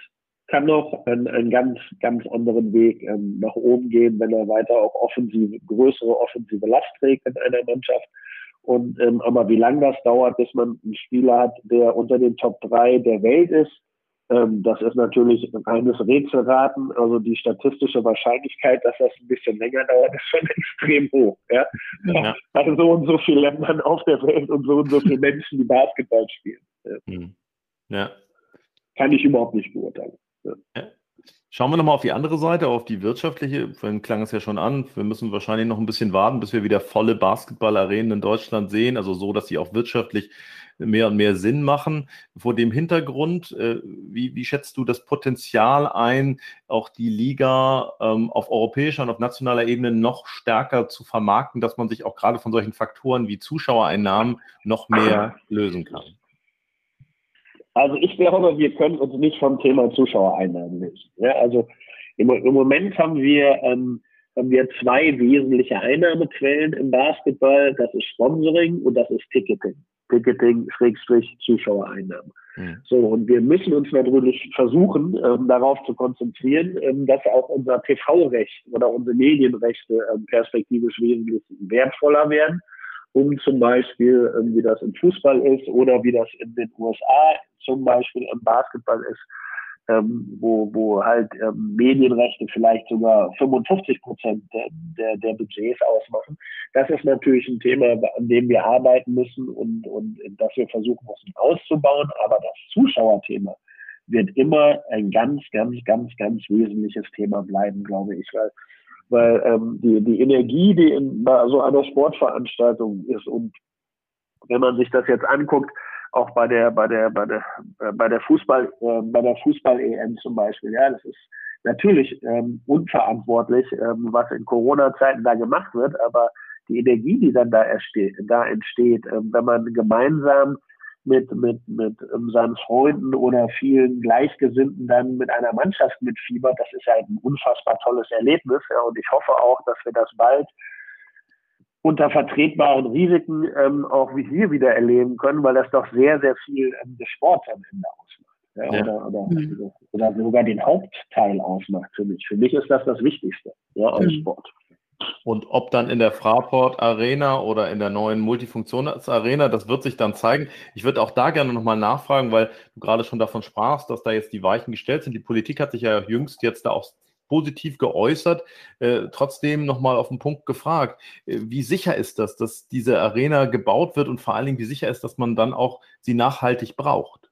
kann noch einen, einen ganz, ganz anderen Weg ähm, nach oben gehen, wenn er weiter auch offensive, größere offensive Last trägt in einer Mannschaft. Und ähm, aber wie lange das dauert, bis man einen Spieler hat, der unter den Top 3 der Welt ist, ähm, das ist natürlich eines Rätselraten. Also die statistische Wahrscheinlichkeit, dass das ein bisschen länger dauert, ist schon extrem hoch. Ja? ja. Also so und so viele Länder auf der Welt und so und so viele Menschen, die Basketball spielen. Ja. Hm. ja. Kann ich überhaupt nicht beurteilen. Ja. Schauen wir nochmal auf die andere Seite, auf die wirtschaftliche. Vorhin klang es ja schon an. Wir müssen wahrscheinlich noch ein bisschen warten, bis wir wieder volle Basketballarenen in Deutschland sehen. Also so, dass sie auch wirtschaftlich mehr und mehr Sinn machen. Vor dem Hintergrund, äh, wie, wie schätzt du das Potenzial ein, auch die Liga ähm, auf europäischer und auf nationaler Ebene noch stärker zu vermarkten, dass man sich auch gerade von solchen Faktoren wie Zuschauereinnahmen noch mehr lösen kann? Also ich glaube, wir können uns nicht vom Thema Zuschauereinnahmen lösen. Ja, also im, im, Moment haben wir, ähm, haben wir zwei wesentliche Einnahmequellen im Basketball. Das ist Sponsoring und das ist Ticketing. Ticketing, Schrägstrich, Zuschauereinnahmen. Mhm. So, und wir müssen uns natürlich versuchen, ähm, darauf zu konzentrieren, ähm, dass auch unser TV-Recht oder unsere Medienrechte ähm, perspektivisch wesentlich wertvoller werden, um zum Beispiel, ähm, wie das im Fußball ist oder wie das in den USA zum Beispiel im Basketball ist, ähm, wo, wo halt ähm, Medienrechte vielleicht sogar 55 Prozent der, der, der Budgets ausmachen. Das ist natürlich ein Thema, an dem wir arbeiten müssen und, und das wir versuchen müssen auszubauen. Aber das Zuschauerthema wird immer ein ganz, ganz, ganz, ganz wesentliches Thema bleiben, glaube ich, weil weil ähm, die, die Energie, die in bei so einer Sportveranstaltung ist und wenn man sich das jetzt anguckt, auch bei der bei der bei der äh, bei der Fußball äh, bei der Fußball EM zum Beispiel ja das ist natürlich ähm, unverantwortlich ähm, was in Corona Zeiten da gemacht wird aber die Energie die dann da entsteht da entsteht ähm, wenn man gemeinsam mit mit mit ähm, seinen Freunden oder vielen Gleichgesinnten dann mit einer Mannschaft mitfiebert das ist ja ein unfassbar tolles Erlebnis ja und ich hoffe auch dass wir das bald unter vertretbaren Risiken ähm, auch wie hier wieder erleben können, weil das doch sehr, sehr viel ähm, des Sports am Ende ausmacht. Ja, ja. Oder, oder, mhm. oder, sogar den Hauptteil ausmacht für mich. Für mich ist das das Wichtigste ja, als mhm. Sport. Und ob dann in der Fraport Arena oder in der neuen Multifunktionsarena, das wird sich dann zeigen. Ich würde auch da gerne nochmal nachfragen, weil du gerade schon davon sprachst, dass da jetzt die Weichen gestellt sind. Die Politik hat sich ja jüngst jetzt da auch positiv geäußert. Äh, trotzdem nochmal auf den Punkt gefragt, äh, wie sicher ist das, dass diese Arena gebaut wird und vor allen Dingen, wie sicher ist, dass man dann auch sie nachhaltig braucht?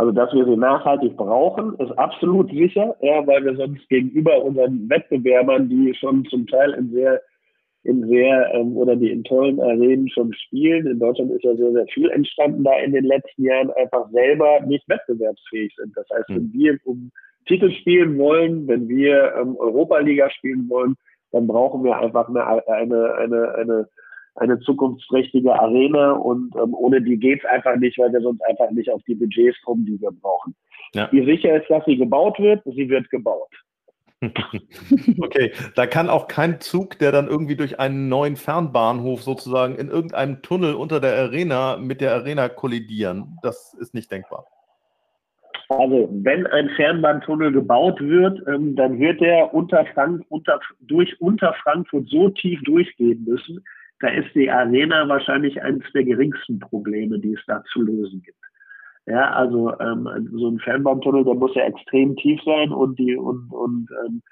Also, dass wir sie nachhaltig brauchen, ist absolut sicher, ja, weil wir sonst gegenüber unseren Wettbewerbern, die schon zum Teil in sehr, in sehr ähm, oder die in tollen Arenen schon spielen, in Deutschland ist ja sehr, sehr viel entstanden da in den letzten Jahren, einfach selber nicht wettbewerbsfähig sind. Das heißt, wenn hm. wir um Titel spielen wollen, wenn wir ähm, Europa-Liga spielen wollen, dann brauchen wir einfach eine, eine, eine, eine eine zukunftsträchtige Arena und ähm, ohne die geht's einfach nicht, weil wir sonst einfach nicht auf die Budgets kommen, die wir brauchen. Ja. Wie sicher ist, dass sie gebaut wird? Sie wird gebaut. okay, da kann auch kein Zug, der dann irgendwie durch einen neuen Fernbahnhof sozusagen in irgendeinem Tunnel unter der Arena mit der Arena kollidieren. Das ist nicht denkbar. Also wenn ein Fernbahntunnel gebaut wird, ähm, dann wird er unter Frank unter, durch unter Frankfurt so tief durchgehen müssen, da ist die Arena wahrscheinlich eines der geringsten Probleme, die es da zu lösen gibt. Ja, also ähm, so ein Fernbahntunnel, der muss ja extrem tief sein und die und und ähm,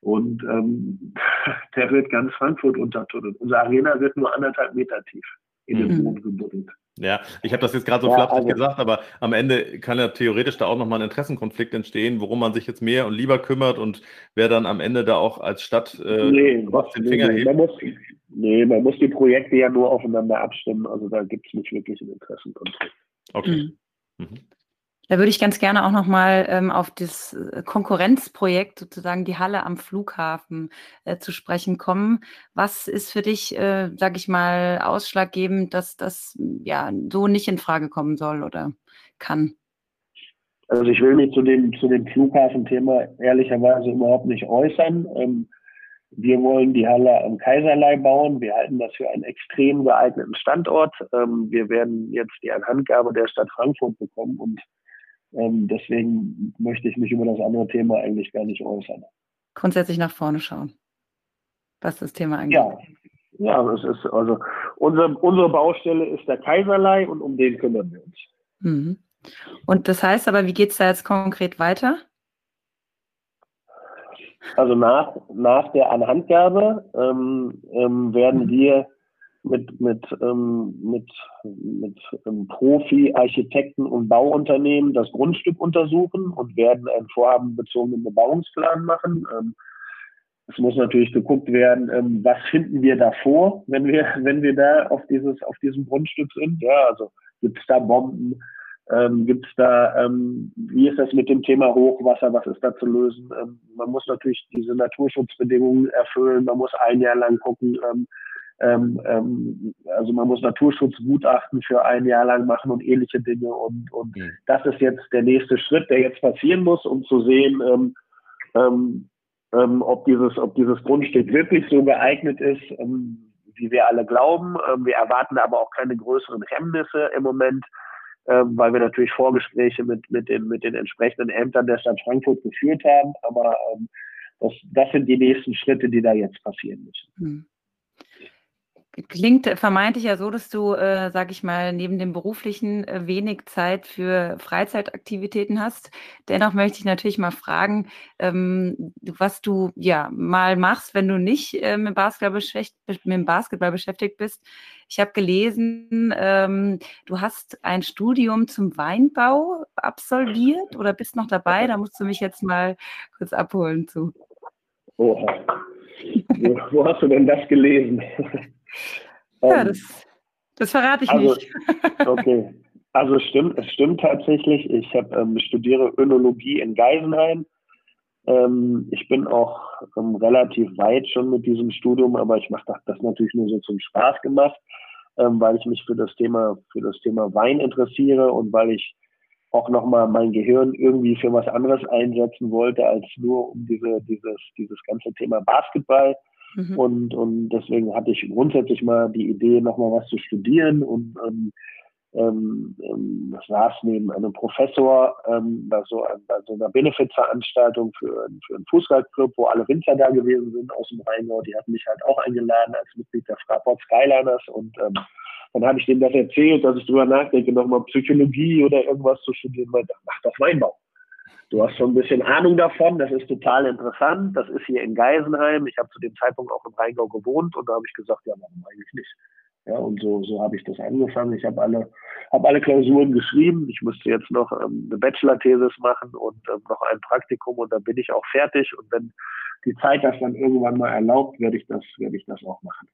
und ähm, der wird ganz Frankfurt untertunnelt. Unsere Arena wird nur anderthalb Meter tief in den mhm. Boden gebuddelt. Ja, ich habe das jetzt gerade so ja, flapsig also, gesagt, aber am Ende kann ja theoretisch da auch nochmal ein Interessenkonflikt entstehen, worum man sich jetzt mehr und lieber kümmert und wer dann am Ende da auch als Stadt äh, nee, den Finger nee, hebt. Man muss, nee, man muss die Projekte ja nur aufeinander abstimmen, also da gibt es nicht wirklich einen Interessenkonflikt. Okay. Mhm. Mhm. Da würde ich ganz gerne auch nochmal ähm, auf das äh, Konkurrenzprojekt, sozusagen die Halle am Flughafen, äh, zu sprechen kommen. Was ist für dich, äh, sage ich mal, ausschlaggebend, dass das ja so nicht in Frage kommen soll oder kann? Also ich will mich zu dem, zu dem Flughafenthema ehrlicherweise überhaupt nicht äußern. Ähm, wir wollen die Halle am Kaiserlei bauen. Wir halten das für einen extrem geeigneten Standort. Ähm, wir werden jetzt die Anhandgabe der Stadt Frankfurt bekommen und ähm, deswegen möchte ich mich über das andere Thema eigentlich gar nicht äußern. Grundsätzlich nach vorne schauen, was das Thema angeht. Ja, ja es ist also unsere, unsere Baustelle ist der Kaiserlei und um den kümmern wir uns. Mhm. Und das heißt aber, wie geht es da jetzt konkret weiter? Also nach, nach der Anhandgabe ähm, ähm, werden wir mit, mit, ähm, mit, mit ähm, Profi-Architekten und Bauunternehmen das Grundstück untersuchen und werden einen vorhabenbezogenen Bebauungsplan machen. Ähm, es muss natürlich geguckt werden, ähm, was finden wir da vor, wenn wir, wenn wir da auf dieses, auf diesem Grundstück sind. Ja, also gibt es da Bomben, ähm, gibt es da, ähm, wie ist das mit dem Thema Hochwasser, was ist da zu lösen? Ähm, man muss natürlich diese Naturschutzbedingungen erfüllen, man muss ein Jahr lang gucken, ähm, ähm, ähm, also man muss Naturschutzgutachten für ein Jahr lang machen und ähnliche Dinge. Und, und mhm. das ist jetzt der nächste Schritt, der jetzt passieren muss, um zu sehen, ähm, ähm, ähm ob, dieses, ob dieses Grundstück wirklich so geeignet ist, ähm, wie wir alle glauben. Wir erwarten aber auch keine größeren Hemmnisse im Moment, ähm, weil wir natürlich Vorgespräche mit, mit, den, mit den entsprechenden Ämtern der Stadt Frankfurt geführt haben. Aber ähm, das, das sind die nächsten Schritte, die da jetzt passieren müssen. Klingt vermeintlich ja so, dass du, äh, sag ich mal, neben dem beruflichen äh, wenig Zeit für Freizeitaktivitäten hast. Dennoch möchte ich natürlich mal fragen, ähm, was du ja mal machst, wenn du nicht äh, mit, Basketball mit dem Basketball beschäftigt bist. Ich habe gelesen, ähm, du hast ein Studium zum Weinbau absolviert oder bist noch dabei. Da musst du mich jetzt mal kurz abholen zu. Oh. Wo hast du denn das gelesen? Ja, ähm, das, das verrate ich also, nicht. okay. Also es stimmt, es stimmt tatsächlich. Ich habe ähm, studiere Önologie in Geisenheim. Ähm, ich bin auch ähm, relativ weit schon mit diesem Studium, aber ich mache das natürlich nur so zum Spaß gemacht, ähm, weil ich mich für das Thema für das Thema Wein interessiere und weil ich auch nochmal mein Gehirn irgendwie für was anderes einsetzen wollte als nur um diese dieses dieses ganze Thema Basketball Mhm. Und, und deswegen hatte ich grundsätzlich mal die Idee, nochmal was zu studieren und ähm, ähm, ähm, saß neben einem Professor ähm, bei, so, bei so einer Benefizveranstaltung für, für einen Fußballclub, wo alle Winzer da gewesen sind aus dem Rheingau. Die hatten mich halt auch eingeladen als Mitglied der Fraport Skyliners und ähm, dann habe ich denen das erzählt, dass ich drüber nachdenke, nochmal Psychologie oder irgendwas zu studieren, weil mach doch Weinbau. Du hast schon ein bisschen Ahnung davon, das ist total interessant. Das ist hier in Geisenheim. Ich habe zu dem Zeitpunkt auch im Rheingau gewohnt und da habe ich gesagt, ja, warum eigentlich nicht? Ja, und so, so habe ich das angefangen. Ich habe alle, habe alle Klausuren geschrieben. Ich musste jetzt noch ähm, eine Bachelor-Thesis machen und ähm, noch ein Praktikum und dann bin ich auch fertig. Und wenn die Zeit das dann irgendwann mal erlaubt, werde ich das, werde ich das auch machen.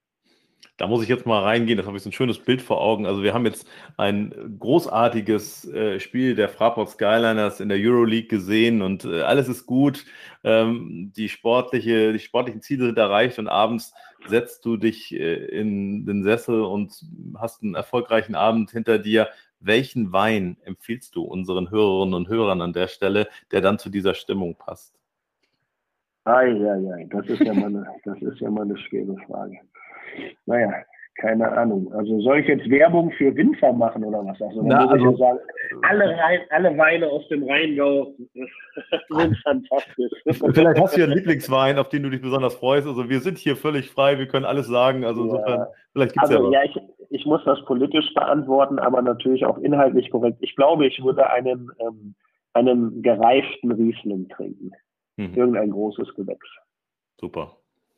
Da muss ich jetzt mal reingehen, das habe ich so ein schönes Bild vor Augen. Also wir haben jetzt ein großartiges äh, Spiel der Fraport Skyliners in der Euroleague gesehen und äh, alles ist gut. Ähm, die, sportliche, die sportlichen Ziele sind erreicht und abends setzt du dich äh, in den Sessel und hast einen erfolgreichen Abend hinter dir. Welchen Wein empfiehlst du unseren Hörerinnen und Hörern an der Stelle, der dann zu dieser Stimmung passt? Ei, ei, ei, das ist ja mal eine, das ist ja mal eine schwere Frage. Naja, keine Ahnung. Also soll ich jetzt Werbung für Winzer machen oder was? Also, Na, also ja sagen, alle, Rhein, alle Weine aus dem Rheingau sind fantastisch. Vielleicht hast du ja einen Lieblingswein, auf den du dich besonders freust. Also wir sind hier völlig frei, wir können alles sagen. Also insofern, vielleicht gibt es also, ja, ja ich, ich muss das politisch beantworten, aber natürlich auch inhaltlich korrekt. Ich glaube, ich würde einen, ähm, einen gereiften Riesling trinken. Mhm. Irgendein großes Gewächs. Super,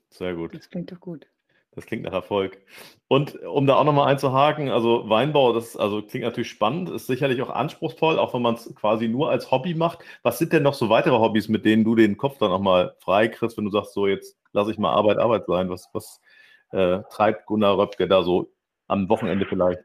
sehr gut. Das klingt doch gut. Das klingt nach Erfolg. Und um da auch nochmal einzuhaken, also Weinbau, das also klingt natürlich spannend, ist sicherlich auch anspruchsvoll, auch wenn man es quasi nur als Hobby macht. Was sind denn noch so weitere Hobbys, mit denen du den Kopf dann auch mal frei kriegst, wenn du sagst, so jetzt lasse ich mal Arbeit Arbeit sein? Was, was äh, treibt Gunnar Röpke da so am Wochenende vielleicht?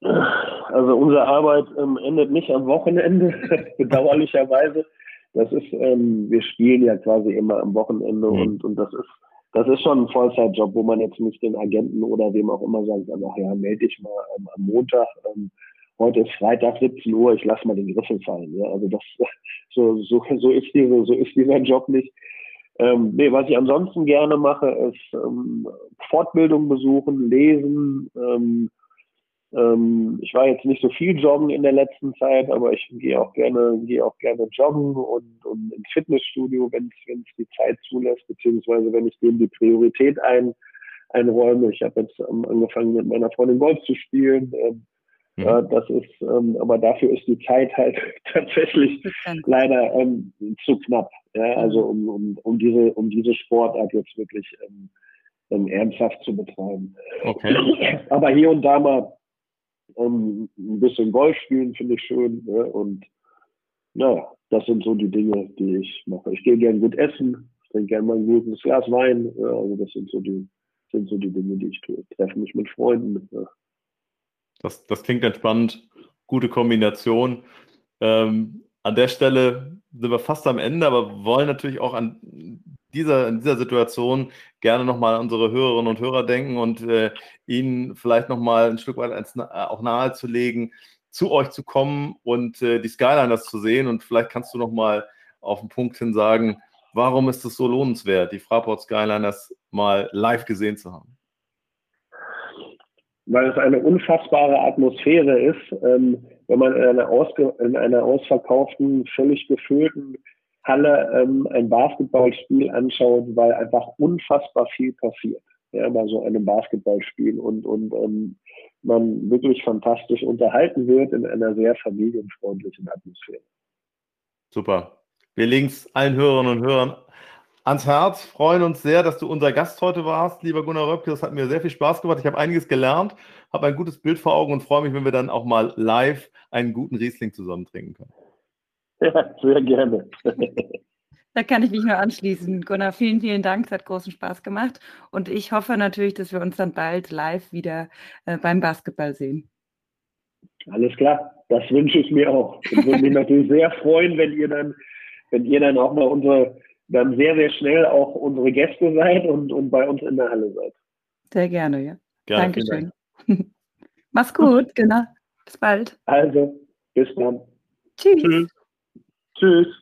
Also unsere Arbeit ähm, endet nicht am Wochenende, bedauerlicherweise. Das ist, ähm, wir spielen ja quasi immer am Wochenende mhm. und, und das ist das ist schon ein Vollzeitjob, wo man jetzt nicht den Agenten oder wem auch immer sagt, ach ja, melde dich mal ähm, am Montag. Ähm, heute ist Freitag 17 Uhr, ich lasse mal den Griffel fallen. Ja, also das so so so ist diese so ist dieser Job nicht. Ähm, nee, was ich ansonsten gerne mache, ist ähm, Fortbildung besuchen, lesen, ähm, ähm, ich war jetzt nicht so viel joggen in der letzten Zeit, aber ich gehe auch gerne, gehe auch gerne joggen und, und ins Fitnessstudio, wenn es die Zeit zulässt, beziehungsweise wenn ich dem die Priorität ein, einräume. Ich habe jetzt ähm, angefangen mit meiner Freundin Golf zu spielen. Ähm, mhm. das ist, ähm, aber dafür ist die Zeit halt tatsächlich leider ähm, zu knapp. Ja? Also mhm. um, um, um diese, um diese Sportart jetzt wirklich ähm, ähm, ernsthaft zu betreiben. Okay. Aber hier und da mal ähm, ein bisschen Golf spielen finde ich schön. Ne? Und naja, das sind so die Dinge, die ich mache. Ich gehe gern gut essen, ich trinke gerne mal ein gutes Glas Wein. Ja, also das sind so die sind so die Dinge, die ich tue. Treffe mich mit Freunden. Ja. Das, das klingt entspannt. Gute Kombination. Ähm, an der Stelle sind wir fast am Ende, aber wollen natürlich auch an dieser, in dieser Situation gerne nochmal an unsere Hörerinnen und Hörer denken und äh, ihnen vielleicht nochmal ein Stück weit als, äh, auch nahezulegen, zu euch zu kommen und äh, die Skyliners zu sehen. Und vielleicht kannst du nochmal auf den Punkt hin sagen, warum ist es so lohnenswert, die Fraport Skyliners mal live gesehen zu haben? Weil es eine unfassbare Atmosphäre ist, ähm, wenn man in einer, in einer ausverkauften, völlig gefüllten Halle ähm, ein Basketballspiel anschaut, weil einfach unfassbar viel passiert ja, bei so einem Basketballspiel und, und ähm, man wirklich fantastisch unterhalten wird in einer sehr familienfreundlichen Atmosphäre. Super. Wir legen es allen Hörerinnen und Hörern ans Herz, freuen uns sehr, dass du unser Gast heute warst, lieber Gunnar Röpke. Das hat mir sehr viel Spaß gemacht. Ich habe einiges gelernt, habe ein gutes Bild vor Augen und freue mich, wenn wir dann auch mal live einen guten Riesling zusammen trinken können. Ja, sehr gerne. Da kann ich mich nur anschließen. Gunnar, vielen, vielen Dank. Es hat großen Spaß gemacht. Und ich hoffe natürlich, dass wir uns dann bald live wieder äh, beim Basketball sehen. Alles klar. Das wünsche ich mir auch. Ich würde mich natürlich sehr freuen, wenn ihr dann, wenn ihr dann auch mal unsere, dann sehr, sehr schnell auch unsere Gäste seid und, und bei uns in der Halle seid. Sehr gerne, ja. Gerne, Dankeschön. Dank. Mach's gut, Gunnar. Bis bald. Also, bis dann. Tschüss. Tschüss. Tschüss.